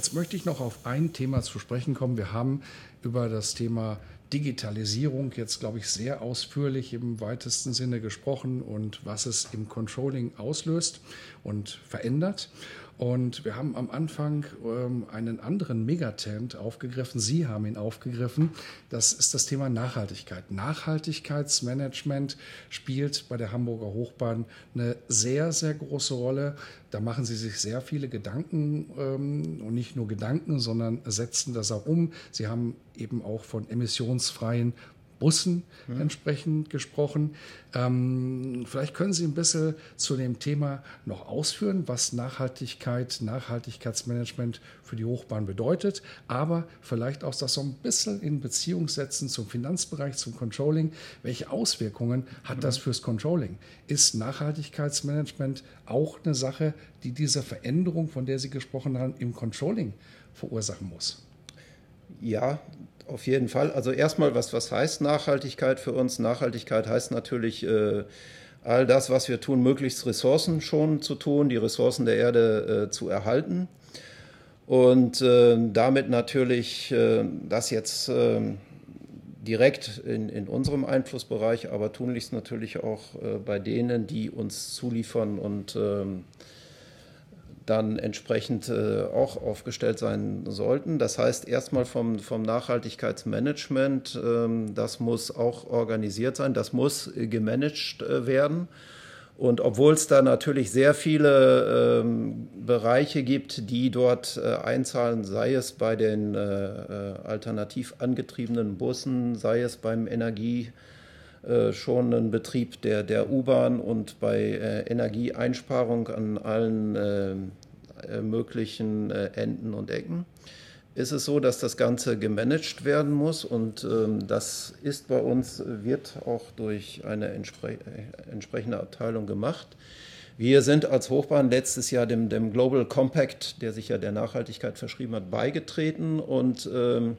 Jetzt möchte ich noch auf ein Thema zu sprechen kommen. Wir haben über das Thema Digitalisierung jetzt, glaube ich, sehr ausführlich im weitesten Sinne gesprochen und was es im Controlling auslöst und verändert. Und wir haben am Anfang ähm, einen anderen Megatrend aufgegriffen. Sie haben ihn aufgegriffen. Das ist das Thema Nachhaltigkeit. Nachhaltigkeitsmanagement spielt bei der Hamburger Hochbahn eine sehr, sehr große Rolle. Da machen Sie sich sehr viele Gedanken ähm, und nicht nur Gedanken, sondern setzen das auch um. Sie haben eben auch von emissionsfreien Bussen mhm. entsprechend gesprochen. Ähm, vielleicht können Sie ein bisschen zu dem Thema noch ausführen, was Nachhaltigkeit, Nachhaltigkeitsmanagement für die Hochbahn bedeutet, aber vielleicht auch das so ein bisschen in Beziehung setzen zum Finanzbereich, zum Controlling. Welche Auswirkungen hat mhm. das fürs Controlling? Ist Nachhaltigkeitsmanagement auch eine Sache, die diese Veränderung, von der Sie gesprochen haben, im Controlling verursachen muss? Ja, auf jeden Fall. Also erstmal, was, was heißt Nachhaltigkeit für uns? Nachhaltigkeit heißt natürlich äh, all das, was wir tun, möglichst Ressourcen schon zu tun, die Ressourcen der Erde äh, zu erhalten. Und äh, damit natürlich äh, das jetzt ähm, direkt in, in unserem Einflussbereich, aber tunlichst natürlich auch äh, bei denen, die uns zuliefern und ähm, dann entsprechend äh, auch aufgestellt sein sollten. Das heißt, erstmal vom, vom Nachhaltigkeitsmanagement, ähm, das muss auch organisiert sein, das muss gemanagt äh, werden. Und obwohl es da natürlich sehr viele ähm, Bereiche gibt, die dort äh, einzahlen, sei es bei den äh, äh alternativ angetriebenen Bussen, sei es beim Energie äh, schon ein Betrieb der, der U-Bahn und bei äh, Energieeinsparung an allen äh, möglichen Enden und Ecken ist es so, dass das Ganze gemanagt werden muss und ähm, das ist bei uns, wird auch durch eine entspre entsprechende Abteilung gemacht. Wir sind als Hochbahn letztes Jahr dem, dem, Global Compact, der sich ja der Nachhaltigkeit verschrieben hat, beigetreten und ähm,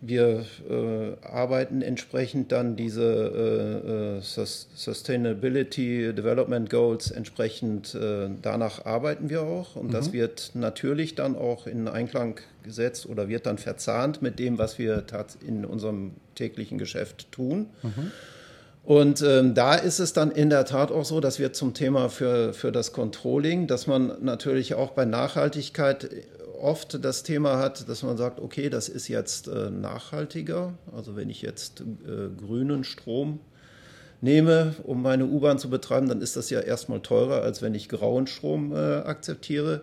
wir äh, arbeiten entsprechend dann diese äh, äh, Sustainability Development Goals entsprechend danach arbeiten wir auch und mhm. das wird natürlich dann auch in Einklang gesetzt oder wird dann verzahnt mit dem, was wir in unserem täglichen Geschäft tun. Mhm. Und ähm, da ist es dann in der Tat auch so, dass wir zum Thema für, für das Controlling, dass man natürlich auch bei Nachhaltigkeit oft das Thema hat, dass man sagt, okay, das ist jetzt äh, nachhaltiger. Also wenn ich jetzt äh, grünen Strom nehme, um meine U-Bahn zu betreiben, dann ist das ja erstmal teurer, als wenn ich grauen Strom äh, akzeptiere.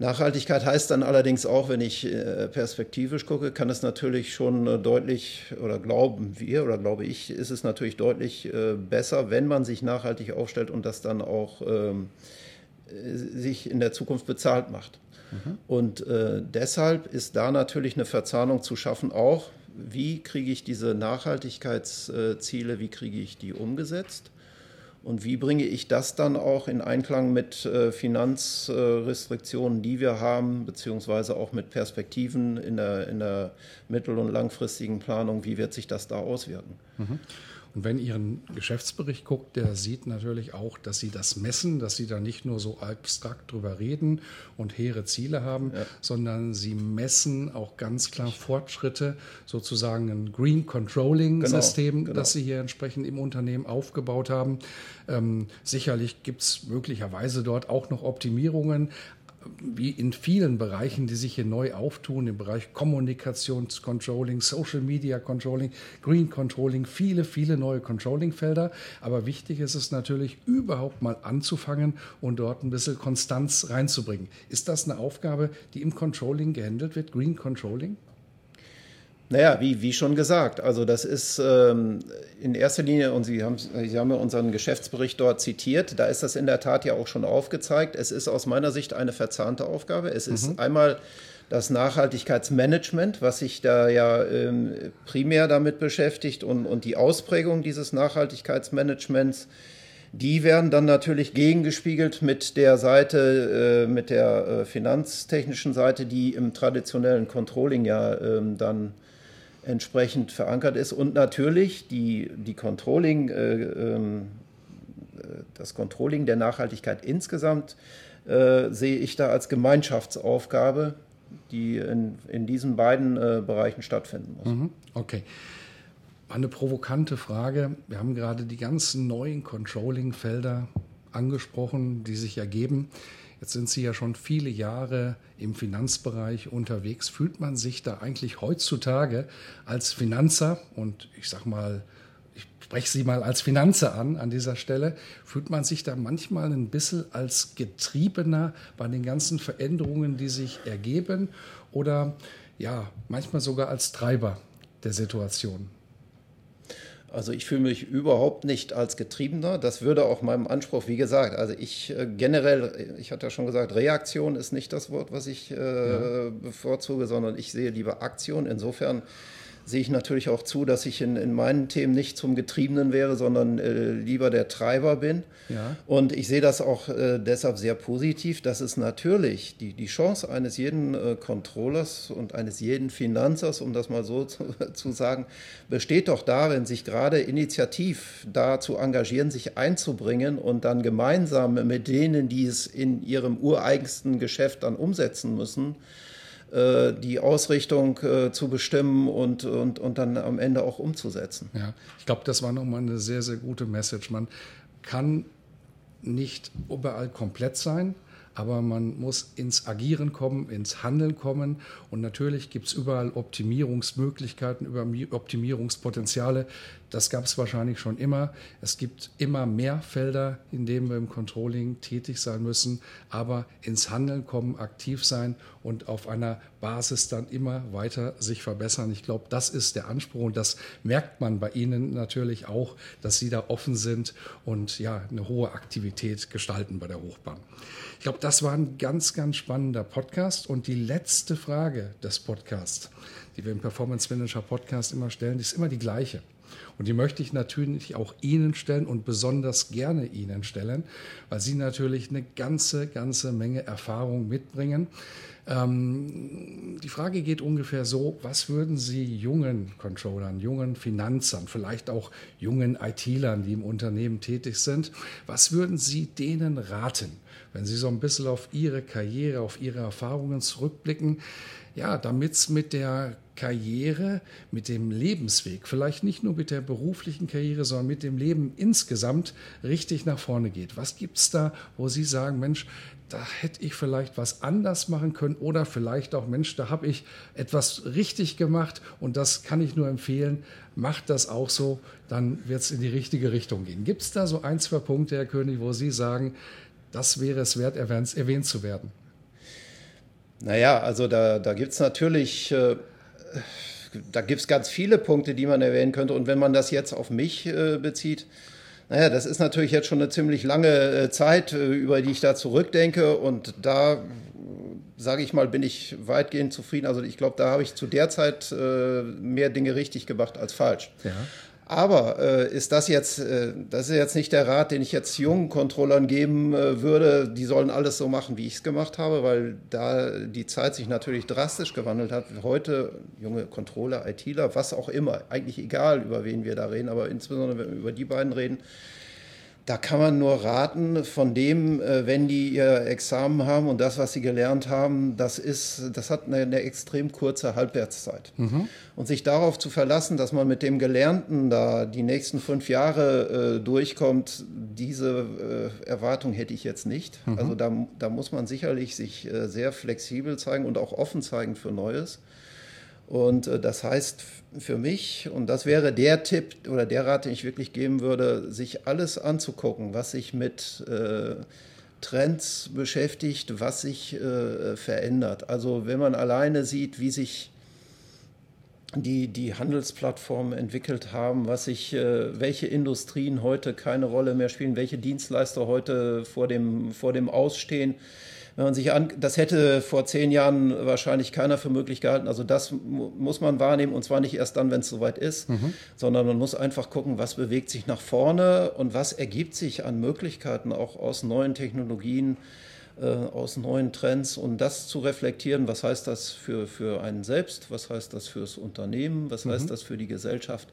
Nachhaltigkeit heißt dann allerdings auch, wenn ich perspektivisch gucke, kann es natürlich schon deutlich, oder glauben wir, oder glaube ich, ist es natürlich deutlich besser, wenn man sich nachhaltig aufstellt und das dann auch ähm, sich in der Zukunft bezahlt macht. Mhm. Und äh, deshalb ist da natürlich eine Verzahnung zu schaffen, auch wie kriege ich diese Nachhaltigkeitsziele, wie kriege ich die umgesetzt? Und wie bringe ich das dann auch in Einklang mit äh, Finanzrestriktionen, die wir haben, beziehungsweise auch mit Perspektiven in der, in der mittel- und langfristigen Planung? Wie wird sich das da auswirken? Mhm. Und wenn Ihren Geschäftsbericht guckt, der sieht natürlich auch, dass Sie das messen, dass Sie da nicht nur so abstrakt drüber reden und hehre Ziele haben, ja. sondern Sie messen auch ganz klar Fortschritte, sozusagen ein Green Controlling System, genau, genau. das Sie hier entsprechend im Unternehmen aufgebaut haben. Ähm, sicherlich gibt es möglicherweise dort auch noch Optimierungen, wie in vielen Bereichen, die sich hier neu auftun, im Bereich Kommunikationscontrolling, Social Media Controlling, Green Controlling, viele, viele neue Controlling-Felder. Aber wichtig ist es natürlich, überhaupt mal anzufangen und dort ein bisschen Konstanz reinzubringen. Ist das eine Aufgabe, die im Controlling gehandelt wird, Green Controlling? Naja, wie, wie schon gesagt, also das ist ähm, in erster Linie, und Sie haben, Sie haben ja unseren Geschäftsbericht dort zitiert, da ist das in der Tat ja auch schon aufgezeigt. Es ist aus meiner Sicht eine verzahnte Aufgabe. Es ist mhm. einmal das Nachhaltigkeitsmanagement, was sich da ja ähm, primär damit beschäftigt und, und die Ausprägung dieses Nachhaltigkeitsmanagements die werden dann natürlich gegengespiegelt mit der Seite, äh, mit der äh, finanztechnischen Seite, die im traditionellen Controlling ja ähm, dann entsprechend verankert ist. Und natürlich die, die Controlling, äh, ähm, äh, das Controlling der Nachhaltigkeit insgesamt äh, sehe ich da als Gemeinschaftsaufgabe, die in, in diesen beiden äh, Bereichen stattfinden muss. Mhm. Okay. Eine provokante Frage. Wir haben gerade die ganzen neuen Controlling-Felder angesprochen, die sich ergeben. Jetzt sind Sie ja schon viele Jahre im Finanzbereich unterwegs. Fühlt man sich da eigentlich heutzutage als Finanzer und ich sage mal, ich spreche Sie mal als Finanzer an an dieser Stelle, fühlt man sich da manchmal ein bisschen als Getriebener bei den ganzen Veränderungen, die sich ergeben oder ja, manchmal sogar als Treiber der Situation? Also ich fühle mich überhaupt nicht als Getriebener. Das würde auch meinem Anspruch, wie gesagt, also ich äh, generell, ich hatte ja schon gesagt, Reaktion ist nicht das Wort, was ich äh, ja. bevorzuge, sondern ich sehe lieber Aktion. Insofern sehe ich natürlich auch zu, dass ich in, in meinen Themen nicht zum Getriebenen wäre, sondern äh, lieber der Treiber bin. Ja. Und ich sehe das auch äh, deshalb sehr positiv, dass es natürlich die, die Chance eines jeden äh, Controllers und eines jeden Finanzers, um das mal so zu, zu sagen, besteht doch darin, sich gerade initiativ da zu engagieren, sich einzubringen und dann gemeinsam mit denen, die es in ihrem ureigensten Geschäft dann umsetzen müssen, die Ausrichtung äh, zu bestimmen und, und, und dann am Ende auch umzusetzen. Ja, ich glaube, das war nochmal eine sehr, sehr gute Message. Man kann nicht überall komplett sein, aber man muss ins Agieren kommen, ins Handeln kommen und natürlich gibt es überall Optimierungsmöglichkeiten, Optimierungspotenziale. Das gab es wahrscheinlich schon immer. Es gibt immer mehr Felder, in denen wir im Controlling tätig sein müssen, aber ins Handeln kommen, aktiv sein und auf einer Basis dann immer weiter sich verbessern. Ich glaube, das ist der Anspruch und das merkt man bei Ihnen natürlich auch, dass Sie da offen sind und ja, eine hohe Aktivität gestalten bei der Hochbahn. Ich glaube, das war ein ganz, ganz spannender Podcast und die letzte Frage des Podcasts, die wir im Performance Manager Podcast immer stellen, die ist immer die gleiche. Und die möchte ich natürlich auch Ihnen stellen und besonders gerne Ihnen stellen, weil Sie natürlich eine ganze, ganze Menge Erfahrung mitbringen. Ähm, die Frage geht ungefähr so, was würden Sie jungen Controllern, jungen Finanzern, vielleicht auch jungen IT-Lern, die im Unternehmen tätig sind, was würden Sie denen raten, wenn Sie so ein bisschen auf Ihre Karriere, auf Ihre Erfahrungen zurückblicken? Ja, damit es mit der Karriere, mit dem Lebensweg, vielleicht nicht nur mit der beruflichen Karriere, sondern mit dem Leben insgesamt richtig nach vorne geht. Was gibt es da, wo Sie sagen, Mensch, da hätte ich vielleicht was anders machen können oder vielleicht auch, Mensch, da habe ich etwas richtig gemacht und das kann ich nur empfehlen. Macht das auch so, dann wird es in die richtige Richtung gehen. Gibt es da so ein, zwei Punkte, Herr König, wo Sie sagen, das wäre es wert, erwähnt, erwähnt zu werden? Naja, also da, da gibt es natürlich, äh, da gibt es ganz viele Punkte, die man erwähnen könnte. Und wenn man das jetzt auf mich äh, bezieht, naja, das ist natürlich jetzt schon eine ziemlich lange äh, Zeit, äh, über die ich da zurückdenke. Und da, sage ich mal, bin ich weitgehend zufrieden. Also ich glaube, da habe ich zu der Zeit äh, mehr Dinge richtig gemacht als falsch. Ja. Aber äh, ist das jetzt, äh, das ist jetzt nicht der Rat, den ich jetzt jungen Controllern geben äh, würde, die sollen alles so machen, wie ich es gemacht habe, weil da die Zeit sich natürlich drastisch gewandelt hat. Heute junge Controller, ITler, was auch immer, eigentlich egal, über wen wir da reden, aber insbesondere wenn wir über die beiden reden, da kann man nur raten, von dem, äh, wenn die ihr Examen haben und das, was sie gelernt haben, das ist, das hat eine, eine extrem kurze Halbwertszeit. Mhm. Und sich darauf zu verlassen, dass man mit dem Gelernten da die nächsten fünf Jahre äh, durchkommt, diese äh, Erwartung hätte ich jetzt nicht. Mhm. Also da, da muss man sicherlich sich äh, sehr flexibel zeigen und auch offen zeigen für Neues. Und äh, das heißt für mich, und das wäre der Tipp oder der Rat, den ich wirklich geben würde, sich alles anzugucken, was sich mit äh, Trends beschäftigt, was sich äh, verändert. Also wenn man alleine sieht, wie sich die die Handelsplattformen entwickelt haben, was sich, äh, welche Industrien heute keine Rolle mehr spielen, welche Dienstleister heute vor dem, vor dem Ausstehen. Wenn man sich an, das hätte vor zehn Jahren wahrscheinlich keiner für möglich gehalten. Also das muss man wahrnehmen und zwar nicht erst dann, wenn es soweit ist, mhm. sondern man muss einfach gucken, was bewegt sich nach vorne und was ergibt sich an Möglichkeiten auch aus neuen Technologien, äh, aus neuen Trends und das zu reflektieren, was heißt das für, für einen selbst, was heißt das fürs Unternehmen, was mhm. heißt das für die Gesellschaft.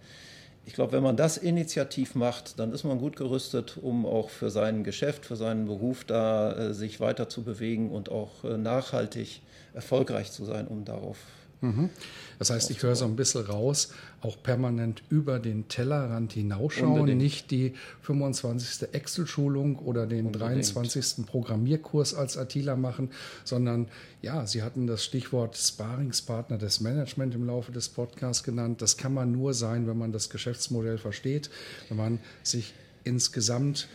Ich glaube, wenn man das initiativ macht, dann ist man gut gerüstet, um auch für sein Geschäft, für seinen Beruf da äh, sich weiter zu bewegen und auch äh, nachhaltig erfolgreich zu sein, um darauf Mhm. Das heißt, ich höre so ein bisschen raus, auch permanent über den Tellerrand hinausschauen, Unbedingt. nicht die 25. Excel-Schulung oder den Unbedingt. 23. Programmierkurs als Attila machen, sondern ja, Sie hatten das Stichwort Sparingspartner des Management im Laufe des Podcasts genannt. Das kann man nur sein, wenn man das Geschäftsmodell versteht, wenn man sich insgesamt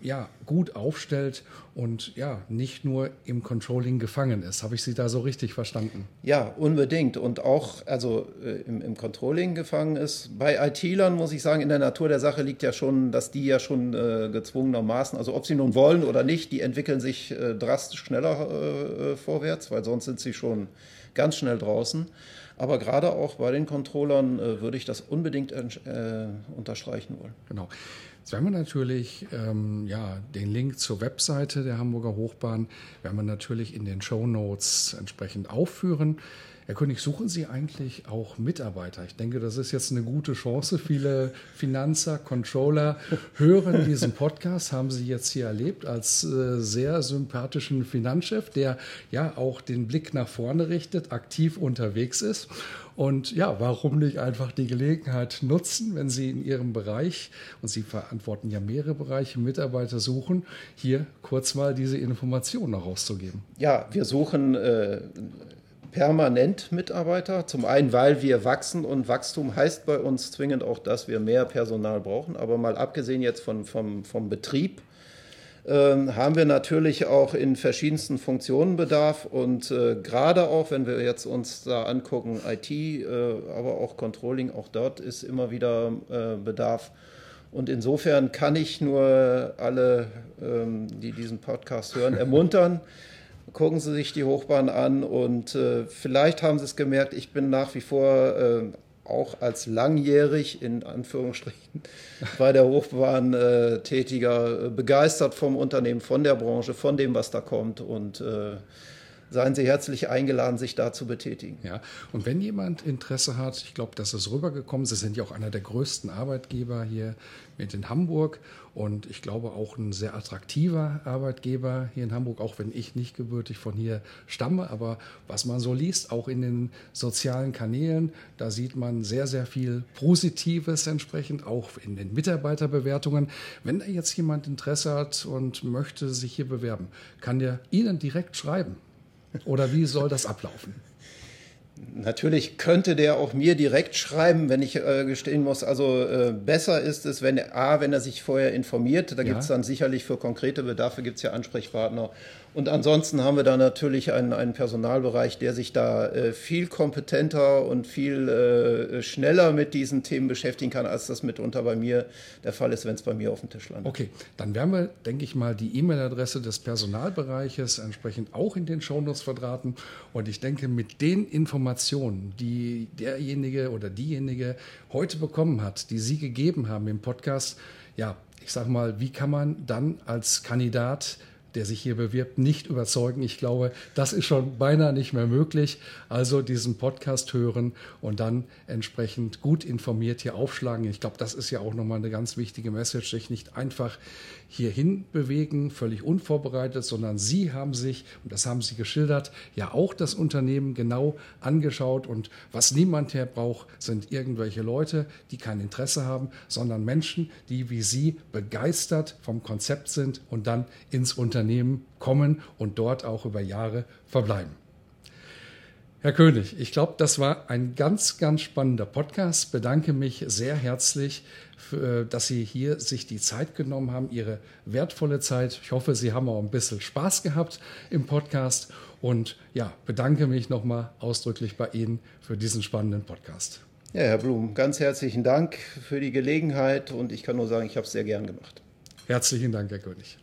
ja, gut aufstellt und ja, nicht nur im Controlling gefangen ist. Habe ich Sie da so richtig verstanden? Ja, unbedingt. Und auch also äh, im, im, Controlling gefangen ist. Bei IT-Lern muss ich sagen, in der Natur der Sache liegt ja schon, dass die ja schon äh, gezwungenermaßen, also ob sie nun wollen oder nicht, die entwickeln sich äh, drastisch schneller äh, vorwärts, weil sonst sind sie schon ganz schnell draußen. Aber gerade auch bei den Controllern äh, würde ich das unbedingt äh, unterstreichen wollen. Genau. Jetzt werden wir natürlich ähm, ja, den Link zur Webseite der Hamburger Hochbahn werden wir natürlich in den Show Notes entsprechend aufführen. Herr König, suchen Sie eigentlich auch Mitarbeiter? Ich denke, das ist jetzt eine gute Chance. Viele Finanzer, Controller hören diesen Podcast, haben Sie jetzt hier erlebt als äh, sehr sympathischen Finanzchef, der ja auch den Blick nach vorne richtet, aktiv unterwegs ist. Und ja, warum nicht einfach die Gelegenheit nutzen, wenn Sie in Ihrem Bereich, und Sie verantworten ja mehrere Bereiche, Mitarbeiter suchen, hier kurz mal diese Informationen noch rauszugeben? Ja, wir suchen äh, permanent Mitarbeiter. Zum einen, weil wir wachsen und Wachstum heißt bei uns zwingend auch, dass wir mehr Personal brauchen. Aber mal abgesehen jetzt von, vom, vom Betrieb, ähm, haben wir natürlich auch in verschiedensten Funktionen Bedarf und äh, gerade auch, wenn wir jetzt uns da angucken, IT, äh, aber auch Controlling, auch dort ist immer wieder äh, Bedarf. Und insofern kann ich nur alle, ähm, die diesen Podcast hören, ermuntern. Gucken Sie sich die Hochbahn an und äh, vielleicht haben Sie es gemerkt, ich bin nach wie vor äh, auch als langjährig in Anführungsstrichen bei der Hochbahn äh, tätiger, äh, begeistert vom Unternehmen, von der Branche, von dem, was da kommt und äh, seien Sie herzlich eingeladen, sich da zu betätigen. Ja, und wenn jemand Interesse hat, ich glaube, das ist rübergekommen, Sie sind ja auch einer der größten Arbeitgeber hier mit in Hamburg und ich glaube auch ein sehr attraktiver Arbeitgeber hier in Hamburg, auch wenn ich nicht gebürtig von hier stamme. Aber was man so liest, auch in den sozialen Kanälen, da sieht man sehr, sehr viel Positives entsprechend, auch in den Mitarbeiterbewertungen. Wenn da jetzt jemand Interesse hat und möchte sich hier bewerben, kann der Ihnen direkt schreiben. Oder wie soll das ablaufen? Natürlich könnte der auch mir direkt schreiben, wenn ich äh, gestehen muss. Also äh, besser ist es, wenn er, A, wenn er sich vorher informiert. Da ja. gibt es dann sicherlich für konkrete Bedarfe gibt es ja Ansprechpartner. Und ansonsten haben wir da natürlich einen, einen Personalbereich, der sich da äh, viel kompetenter und viel äh, schneller mit diesen Themen beschäftigen kann, als das mitunter bei mir der Fall ist, wenn es bei mir auf dem Tisch landet. Okay, dann werden wir, denke ich mal, die E-Mail-Adresse des Personalbereiches entsprechend auch in den Shownotes verdrahten. Und ich denke, mit den Informationen, die derjenige oder diejenige heute bekommen hat, die Sie gegeben haben im Podcast, ja, ich sage mal, wie kann man dann als Kandidat der sich hier bewirbt, nicht überzeugen. Ich glaube, das ist schon beinahe nicht mehr möglich. Also diesen Podcast hören und dann entsprechend gut informiert hier aufschlagen. Ich glaube, das ist ja auch nochmal eine ganz wichtige Message, sich nicht einfach hierhin bewegen, völlig unvorbereitet, sondern Sie haben sich, und das haben Sie geschildert, ja auch das Unternehmen genau angeschaut. Und was niemand hier braucht, sind irgendwelche Leute, die kein Interesse haben, sondern Menschen, die wie Sie begeistert vom Konzept sind und dann ins Unternehmen kommen und dort auch über Jahre verbleiben. Herr König, ich glaube, das war ein ganz, ganz spannender Podcast. Bedanke mich sehr herzlich, für, dass Sie hier sich die Zeit genommen haben, Ihre wertvolle Zeit. Ich hoffe, Sie haben auch ein bisschen Spaß gehabt im Podcast und ja, bedanke mich nochmal ausdrücklich bei Ihnen für diesen spannenden Podcast. Ja, Herr Blum, ganz herzlichen Dank für die Gelegenheit und ich kann nur sagen, ich habe es sehr gern gemacht. Herzlichen Dank, Herr König.